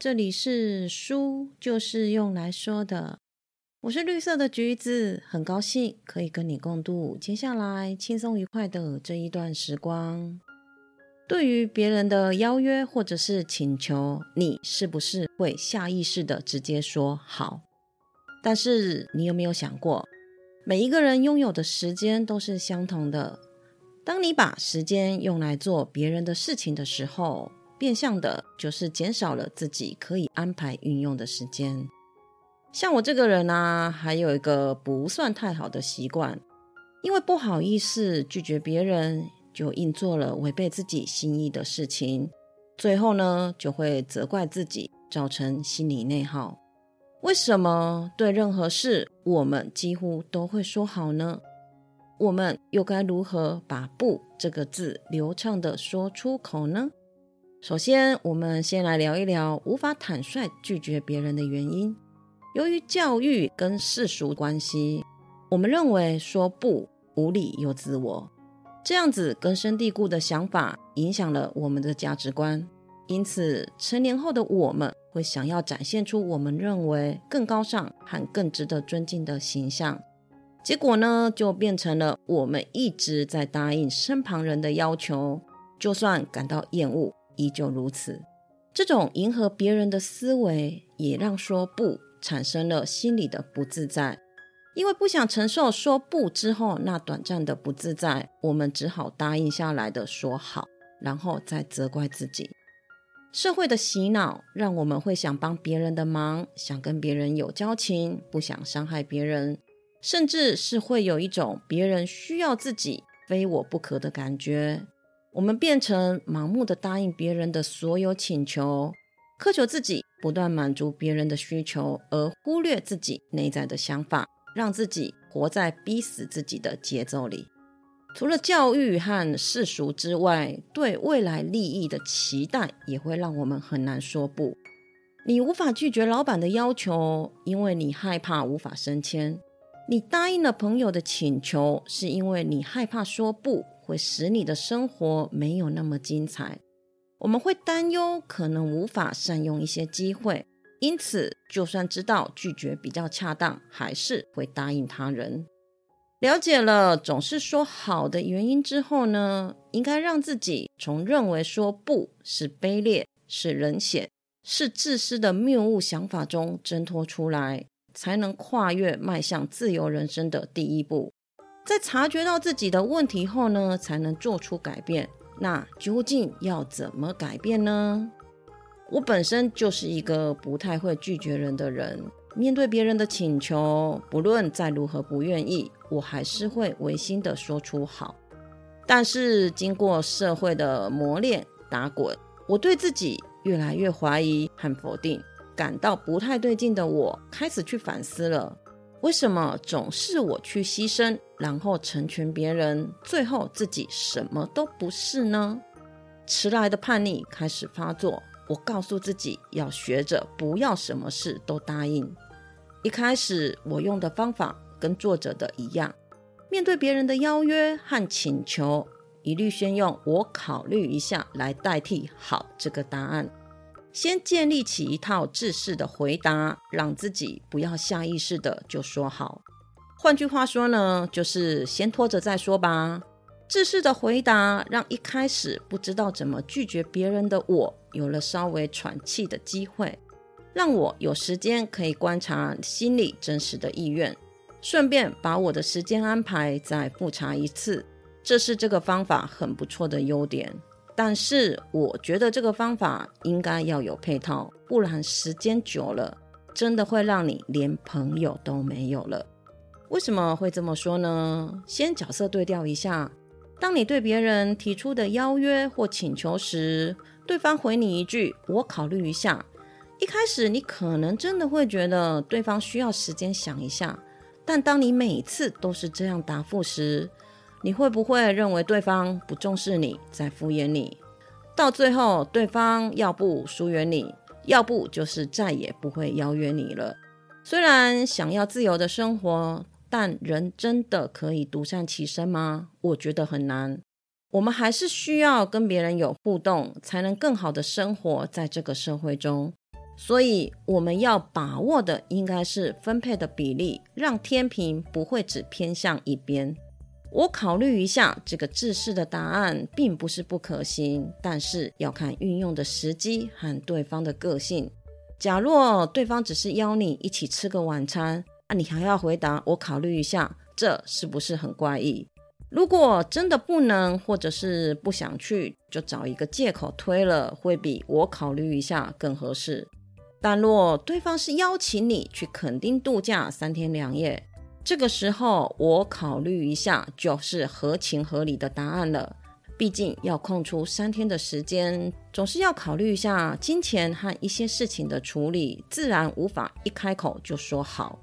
这里是书，就是用来说的。我是绿色的橘子，很高兴可以跟你共度接下来轻松愉快的这一段时光。对于别人的邀约或者是请求，你是不是会下意识的直接说好？但是你有没有想过，每一个人拥有的时间都是相同的。当你把时间用来做别人的事情的时候，变相的就是减少了自己可以安排运用的时间。像我这个人呢，还有一个不算太好的习惯，因为不好意思拒绝别人，就硬做了违背自己心意的事情，最后呢就会责怪自己，造成心理内耗。为什么对任何事我们几乎都会说好呢？我们又该如何把“不”这个字流畅的说出口呢？首先，我们先来聊一聊无法坦率拒绝别人的原因。由于教育跟世俗关系，我们认为说不无理又自我，这样子根深蒂固的想法影响了我们的价值观。因此，成年后的我们会想要展现出我们认为更高尚和更值得尊敬的形象，结果呢，就变成了我们一直在答应身旁人的要求，就算感到厌恶。依旧如此，这种迎合别人的思维，也让说不产生了心理的不自在。因为不想承受说不之后那短暂的不自在，我们只好答应下来的说好，然后再责怪自己。社会的洗脑让我们会想帮别人的忙，想跟别人有交情，不想伤害别人，甚至是会有一种别人需要自己，非我不可的感觉。我们变成盲目的答应别人的所有请求，苛求自己不断满足别人的需求，而忽略自己内在的想法，让自己活在逼死自己的节奏里。除了教育和世俗之外，对未来利益的期待也会让我们很难说不。你无法拒绝老板的要求，因为你害怕无法升迁；你答应了朋友的请求，是因为你害怕说不。会使你的生活没有那么精彩。我们会担忧可能无法善用一些机会，因此就算知道拒绝比较恰当，还是会答应他人。了解了总是说好的原因之后呢，应该让自己从认为说不是卑劣、是人险、是自私的谬误想法中挣脱出来，才能跨越迈向自由人生的第一步。在察觉到自己的问题后呢，才能做出改变。那究竟要怎么改变呢？我本身就是一个不太会拒绝人的人，面对别人的请求，不论再如何不愿意，我还是会违心的说出好。但是经过社会的磨练打滚，我对自己越来越怀疑和否定，感到不太对劲的我，开始去反思了。为什么总是我去牺牲，然后成全别人，最后自己什么都不是呢？迟来的叛逆开始发作。我告诉自己要学着不要什么事都答应。一开始我用的方法跟作者的一样，面对别人的邀约和请求，一律先用“我考虑一下”来代替“好”这个答案。先建立起一套制式的回答，让自己不要下意识的就说好。换句话说呢，就是先拖着再说吧。制式的回答让一开始不知道怎么拒绝别人的我有了稍微喘气的机会，让我有时间可以观察心里真实的意愿，顺便把我的时间安排再复查一次。这是这个方法很不错的优点。但是我觉得这个方法应该要有配套，不然时间久了，真的会让你连朋友都没有了。为什么会这么说呢？先角色对调一下，当你对别人提出的邀约或请求时，对方回你一句“我考虑一下”，一开始你可能真的会觉得对方需要时间想一下，但当你每次都是这样答复时，你会不会认为对方不重视你，在敷衍你？到最后，对方要不疏远你，要不就是再也不会邀约你了。虽然想要自由的生活，但人真的可以独善其身吗？我觉得很难。我们还是需要跟别人有互动，才能更好的生活在这个社会中。所以我们要把握的应该是分配的比例，让天平不会只偏向一边。我考虑一下，这个制式的答案并不是不可行，但是要看运用的时机和对方的个性。假若对方只是邀你一起吃个晚餐，啊，你还要回答我考虑一下，这是不是很怪异？如果真的不能，或者是不想去，就找一个借口推了，会比我考虑一下更合适。但若对方是邀请你去垦丁度假三天两夜，这个时候我考虑一下就是合情合理的答案了。毕竟要空出三天的时间，总是要考虑一下金钱和一些事情的处理，自然无法一开口就说好。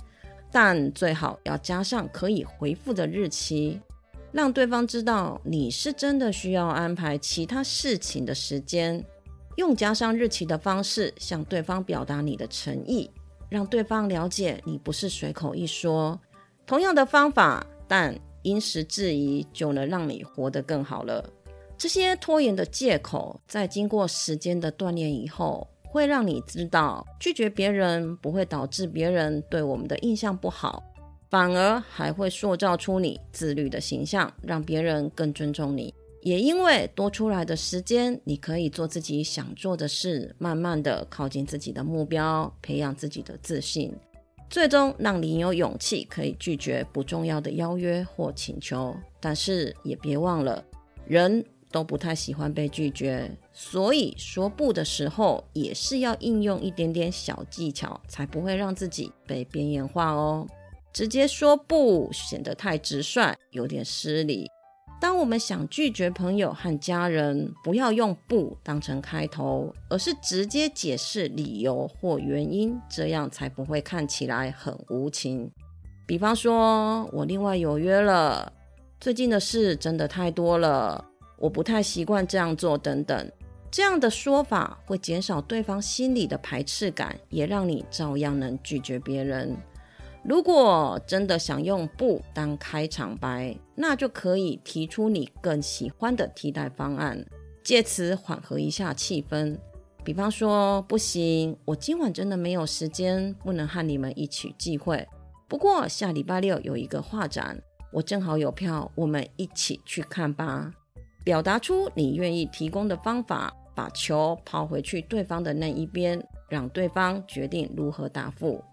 但最好要加上可以回复的日期，让对方知道你是真的需要安排其他事情的时间。用加上日期的方式向对方表达你的诚意，让对方了解你不是随口一说。同样的方法，但因时制宜，就能让你活得更好了。这些拖延的借口，在经过时间的锻炼以后，会让你知道，拒绝别人不会导致别人对我们的印象不好，反而还会塑造出你自律的形象，让别人更尊重你。也因为多出来的时间，你可以做自己想做的事，慢慢的靠近自己的目标，培养自己的自信，最终让你有勇气可以拒绝不重要的邀约或请求。但是也别忘了，人。都不太喜欢被拒绝，所以说不的时候也是要应用一点点小技巧，才不会让自己被边缘化哦。直接说不显得太直率，有点失礼。当我们想拒绝朋友和家人，不要用不当成开头，而是直接解释理由或原因，这样才不会看起来很无情。比方说，我另外有约了，最近的事真的太多了。我不太习惯这样做，等等，这样的说法会减少对方心里的排斥感，也让你照样能拒绝别人。如果真的想用“不”当开场白，那就可以提出你更喜欢的替代方案，借此缓和一下气氛。比方说，不行，我今晚真的没有时间，不能和你们一起聚会。不过下礼拜六有一个画展，我正好有票，我们一起去看吧。表达出你愿意提供的方法，把球抛回去对方的那一边，让对方决定如何答复。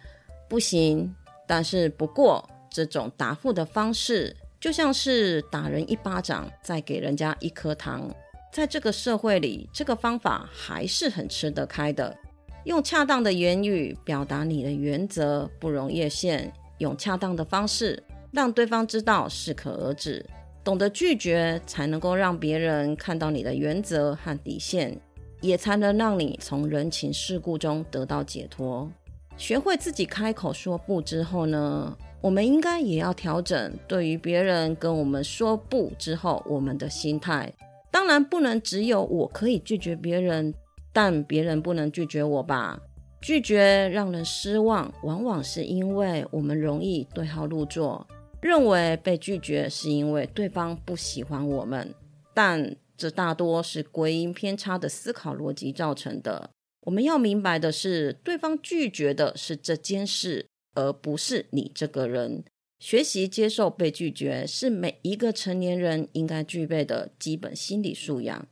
不行，但是不过这种答复的方式，就像是打人一巴掌，再给人家一颗糖。在这个社会里，这个方法还是很吃得开的。用恰当的言语表达你的原则，不容越线。用恰当的方式，让对方知道适可而止。懂得拒绝，才能够让别人看到你的原则和底线，也才能让你从人情世故中得到解脱。学会自己开口说不之后呢，我们应该也要调整对于别人跟我们说不之后我们的心态。当然，不能只有我可以拒绝别人，但别人不能拒绝我吧？拒绝让人失望，往往是因为我们容易对号入座。认为被拒绝是因为对方不喜欢我们，但这大多是归因偏差的思考逻辑造成的。我们要明白的是，对方拒绝的是这件事，而不是你这个人。学习接受被拒绝，是每一个成年人应该具备的基本心理素养。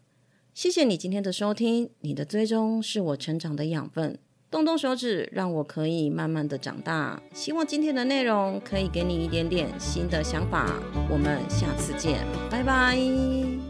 谢谢你今天的收听，你的追踪是我成长的养分。动动手指，让我可以慢慢的长大。希望今天的内容可以给你一点点新的想法。我们下次见，拜拜。